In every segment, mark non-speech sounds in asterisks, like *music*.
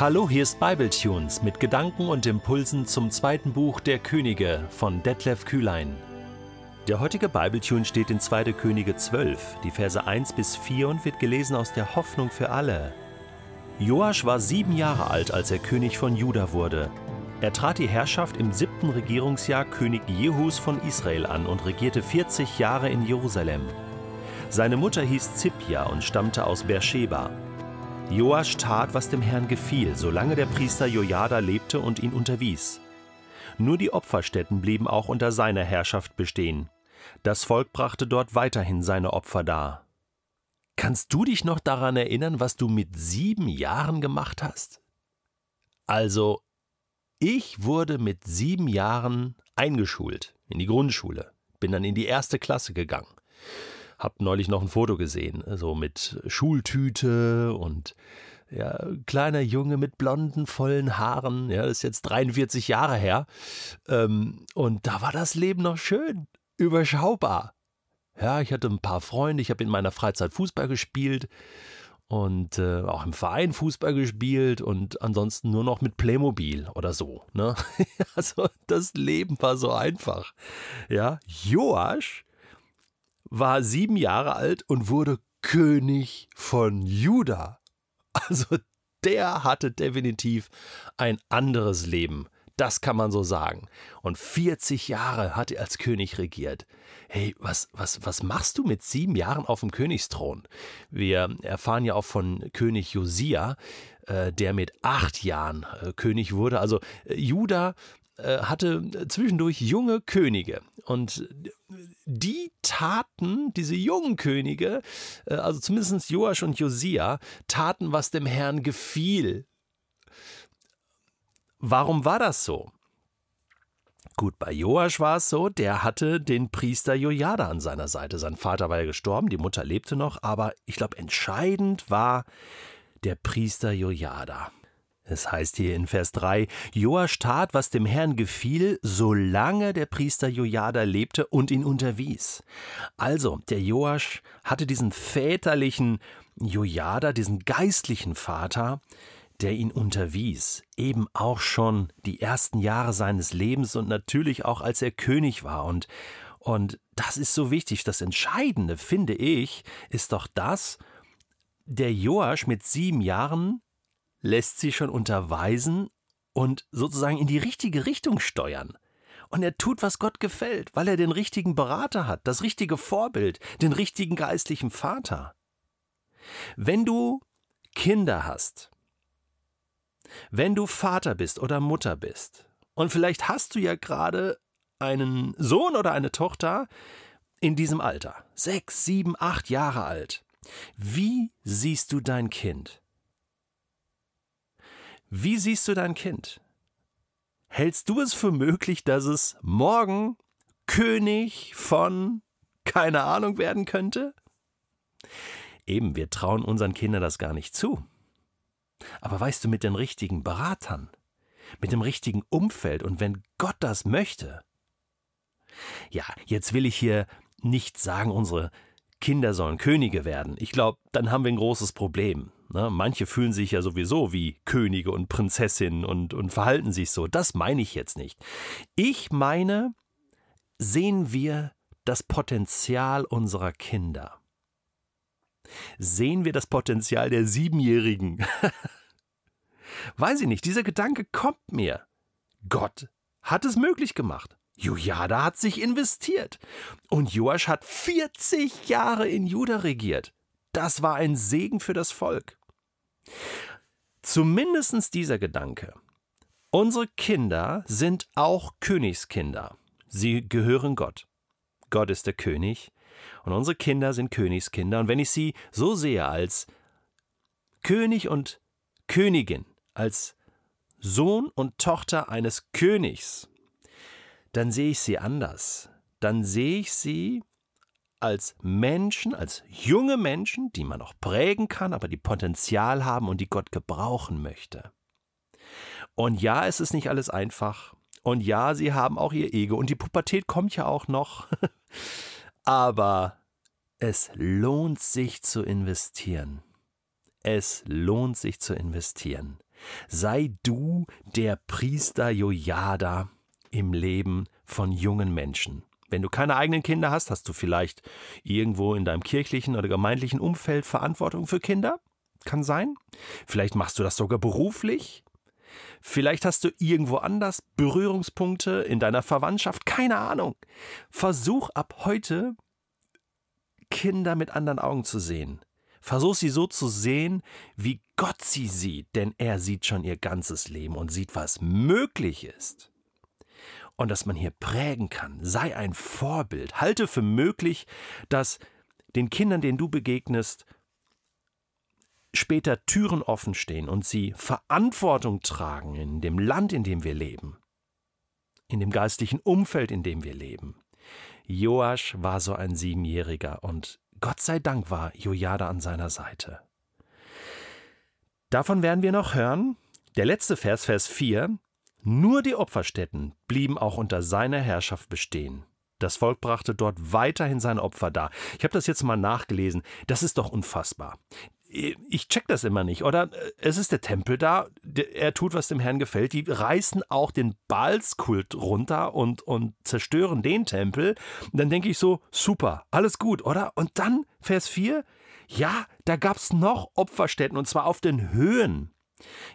Hallo, hier ist Bibletunes mit Gedanken und Impulsen zum zweiten Buch der Könige von Detlef Kühlein. Der heutige Bibletune steht in 2. Könige 12, die Verse 1 bis 4 und wird gelesen aus der Hoffnung für alle. Joasch war sieben Jahre alt, als er König von Juda wurde. Er trat die Herrschaft im siebten Regierungsjahr König Jehus von Israel an und regierte 40 Jahre in Jerusalem. Seine Mutter hieß Zipja und stammte aus Beersheba. Joasch tat, was dem Herrn gefiel, solange der Priester Jojada lebte und ihn unterwies. Nur die Opferstätten blieben auch unter seiner Herrschaft bestehen. Das Volk brachte dort weiterhin seine Opfer dar. Kannst du dich noch daran erinnern, was du mit sieben Jahren gemacht hast? Also, ich wurde mit sieben Jahren eingeschult in die Grundschule, bin dann in die erste Klasse gegangen. Hab neulich noch ein Foto gesehen, so mit Schultüte und ja, kleiner Junge mit blonden, vollen Haaren. Ja, das ist jetzt 43 Jahre her. Ähm, und da war das Leben noch schön, überschaubar. Ja, ich hatte ein paar Freunde, ich habe in meiner Freizeit Fußball gespielt und äh, auch im Verein Fußball gespielt und ansonsten nur noch mit Playmobil oder so. Ne? *laughs* also das Leben war so einfach. Ja, Joasch war sieben Jahre alt und wurde König von Juda. Also der hatte definitiv ein anderes Leben. Das kann man so sagen. Und 40 Jahre hat er als König regiert. Hey, was, was, was machst du mit sieben Jahren auf dem Königsthron? Wir erfahren ja auch von König Josia, äh, der mit acht Jahren äh, König wurde. Also äh, Juda hatte zwischendurch junge Könige und die taten, diese jungen Könige, äh, also zumindest Joasch und Josia, taten, was dem Herrn gefiel. Warum war das so? Gut, bei Joasch war es so, der hatte den Priester Jojada an seiner Seite. Sein Vater war ja gestorben, die Mutter lebte noch, aber ich glaube, entscheidend war der Priester Jojada. Es heißt hier in Vers 3, Joasch tat, was dem Herrn gefiel, solange der Priester Jojada lebte und ihn unterwies. Also, der Joasch hatte diesen väterlichen Jojada, diesen geistlichen Vater, der ihn unterwies, eben auch schon die ersten Jahre seines Lebens und natürlich auch als er König war. Und, und das ist so wichtig. Das Entscheidende, finde ich, ist doch das, der Joasch mit sieben Jahren lässt sie schon unterweisen und sozusagen in die richtige Richtung steuern. Und er tut, was Gott gefällt, weil er den richtigen Berater hat, das richtige Vorbild, den richtigen geistlichen Vater. Wenn du Kinder hast, wenn du Vater bist oder Mutter bist, und vielleicht hast du ja gerade einen Sohn oder eine Tochter in diesem Alter, sechs, sieben, acht Jahre alt, wie siehst du dein Kind? Wie siehst du dein Kind? Hältst du es für möglich, dass es morgen König von keine Ahnung werden könnte? Eben, wir trauen unseren Kindern das gar nicht zu. Aber weißt du, mit den richtigen Beratern, mit dem richtigen Umfeld und wenn Gott das möchte. Ja, jetzt will ich hier nicht sagen, unsere Kinder sollen Könige werden. Ich glaube, dann haben wir ein großes Problem. Ne? Manche fühlen sich ja sowieso wie Könige und Prinzessinnen und, und verhalten sich so. Das meine ich jetzt nicht. Ich meine, sehen wir das Potenzial unserer Kinder. Sehen wir das Potenzial der Siebenjährigen. *laughs* Weiß ich nicht, dieser Gedanke kommt mir. Gott hat es möglich gemacht. Jojada hat sich investiert. Und Joasch hat 40 Jahre in Juda regiert. Das war ein Segen für das Volk. Zumindest dieser Gedanke. Unsere Kinder sind auch Königskinder. Sie gehören Gott. Gott ist der König und unsere Kinder sind Königskinder. Und wenn ich sie so sehe als König und Königin, als Sohn und Tochter eines Königs, dann sehe ich sie anders. Dann sehe ich sie als Menschen, als junge Menschen, die man noch prägen kann, aber die Potenzial haben und die Gott gebrauchen möchte. Und ja, es ist nicht alles einfach. Und ja, sie haben auch ihr Ego. Und die Pubertät kommt ja auch noch. *laughs* aber es lohnt sich zu investieren. Es lohnt sich zu investieren. Sei du der Priester Jojada im Leben von jungen Menschen. Wenn du keine eigenen Kinder hast, hast du vielleicht irgendwo in deinem kirchlichen oder gemeindlichen Umfeld Verantwortung für Kinder? Kann sein. Vielleicht machst du das sogar beruflich. Vielleicht hast du irgendwo anders Berührungspunkte in deiner Verwandtschaft. Keine Ahnung. Versuch ab heute, Kinder mit anderen Augen zu sehen. Versuch sie so zu sehen, wie Gott sie sieht, denn er sieht schon ihr ganzes Leben und sieht, was möglich ist. Und dass man hier prägen kann. Sei ein Vorbild. Halte für möglich, dass den Kindern, denen du begegnest, später Türen offen stehen und sie Verantwortung tragen in dem Land, in dem wir leben, in dem geistlichen Umfeld, in dem wir leben. Joasch war so ein Siebenjähriger und Gott sei Dank war Jojada an seiner Seite. Davon werden wir noch hören. Der letzte Vers, Vers 4. Nur die Opferstätten blieben auch unter seiner Herrschaft bestehen. Das Volk brachte dort weiterhin seine Opfer dar. Ich habe das jetzt mal nachgelesen. Das ist doch unfassbar ich check das immer nicht. Oder äh, es ist der Tempel da, er tut, was dem Herrn gefällt. Die reißen auch den Balskult runter und, und zerstören den Tempel. Und dann denke ich so, super, alles gut, oder? Und dann, Vers 4, ja, da gab es noch Opferstätten und zwar auf den Höhen.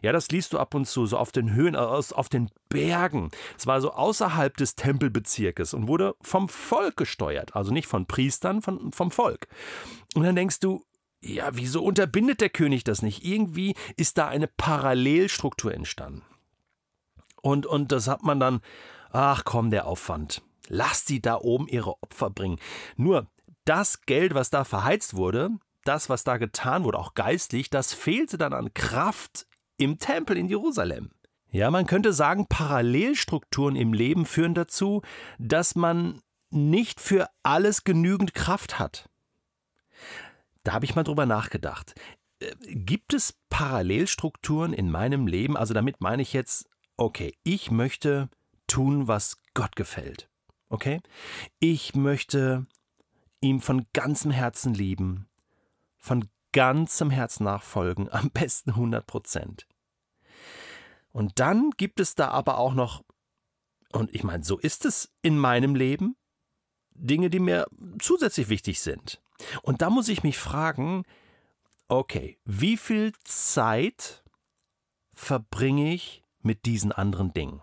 Ja, das liest du ab und zu, so auf den Höhen, auf den Bergen. Es war so außerhalb des Tempelbezirkes und wurde vom Volk gesteuert, also nicht von Priestern, von, vom Volk. Und dann denkst du, ja, wieso unterbindet der König das nicht? Irgendwie ist da eine Parallelstruktur entstanden. Und, und das hat man dann, ach komm, der Aufwand. Lass sie da oben ihre Opfer bringen. Nur das Geld, was da verheizt wurde, das, was da getan wurde, auch geistlich, das fehlte dann an Kraft im Tempel in Jerusalem. Ja, man könnte sagen, Parallelstrukturen im Leben führen dazu, dass man nicht für alles genügend Kraft hat. Da habe ich mal drüber nachgedacht. Äh, gibt es Parallelstrukturen in meinem Leben? Also damit meine ich jetzt, okay, ich möchte tun, was Gott gefällt. Okay? Ich möchte ihm von ganzem Herzen lieben, von ganzem Herzen nachfolgen, am besten 100 Prozent. Und dann gibt es da aber auch noch, und ich meine, so ist es in meinem Leben, Dinge, die mir zusätzlich wichtig sind. Und da muss ich mich fragen, okay, wie viel Zeit verbringe ich mit diesen anderen Dingen?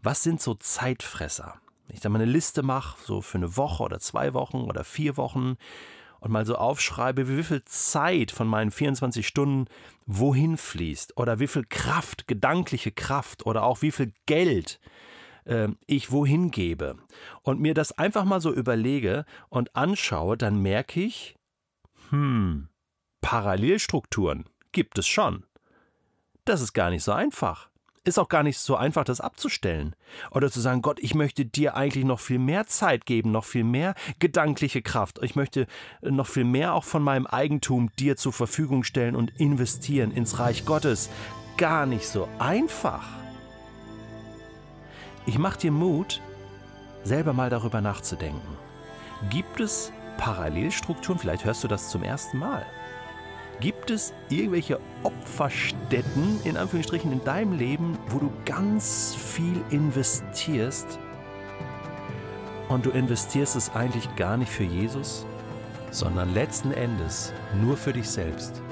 Was sind so Zeitfresser? Wenn ich da mal eine Liste mache, so für eine Woche oder zwei Wochen oder vier Wochen und mal so aufschreibe, wie viel Zeit von meinen 24 Stunden wohin fließt oder wie viel Kraft, gedankliche Kraft oder auch wie viel Geld äh, ich wohin gebe und mir das einfach mal so überlege und anschaue, dann merke ich, hm, Parallelstrukturen gibt es schon. Das ist gar nicht so einfach. Ist auch gar nicht so einfach, das abzustellen. Oder zu sagen, Gott, ich möchte dir eigentlich noch viel mehr Zeit geben, noch viel mehr gedankliche Kraft. Ich möchte noch viel mehr auch von meinem Eigentum dir zur Verfügung stellen und investieren ins Reich Gottes. Gar nicht so einfach. Ich mache dir Mut, selber mal darüber nachzudenken. Gibt es Parallelstrukturen? Vielleicht hörst du das zum ersten Mal. Gibt es irgendwelche Opferstätten in Anführungsstrichen in deinem Leben, wo du ganz viel investierst und du investierst es eigentlich gar nicht für Jesus, sondern letzten Endes nur für dich selbst?